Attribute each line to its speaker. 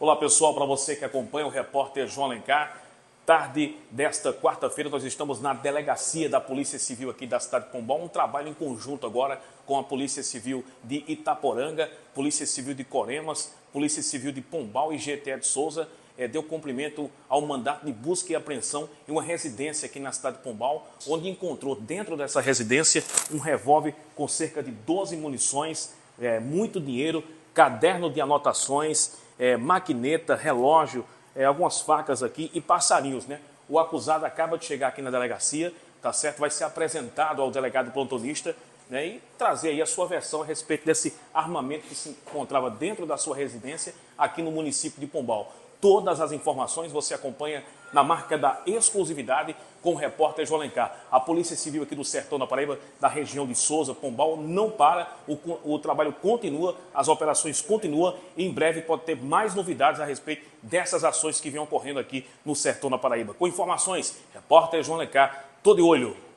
Speaker 1: Olá pessoal, para você que acompanha o repórter João Alencar, tarde desta quarta-feira nós estamos na delegacia da Polícia Civil aqui da cidade de Pombal, um trabalho em conjunto agora com a Polícia Civil de Itaporanga, Polícia Civil de Coremas, Polícia Civil de Pombal e GTE de Souza, é, deu cumprimento ao mandato de busca e apreensão em uma residência aqui na cidade de Pombal, onde encontrou dentro dessa residência um revólver com cerca de 12 munições, é, muito dinheiro, caderno de anotações, é, maquineta, relógio, é, algumas facas aqui e passarinhos, né? O acusado acaba de chegar aqui na delegacia, tá certo? Vai ser apresentado ao delegado plantonista né, e trazer aí a sua versão a respeito desse armamento que se encontrava dentro da sua residência aqui no município de Pombal. Todas as informações você acompanha na marca da exclusividade com o repórter João Alencar. A Polícia Civil aqui do Sertão da Paraíba, da região de Souza, Pombal, não para, o, o trabalho continua, as operações continuam e em breve pode ter mais novidades a respeito dessas ações que vêm ocorrendo aqui no Sertão da Paraíba. Com informações, repórter João Alencar, todo de olho.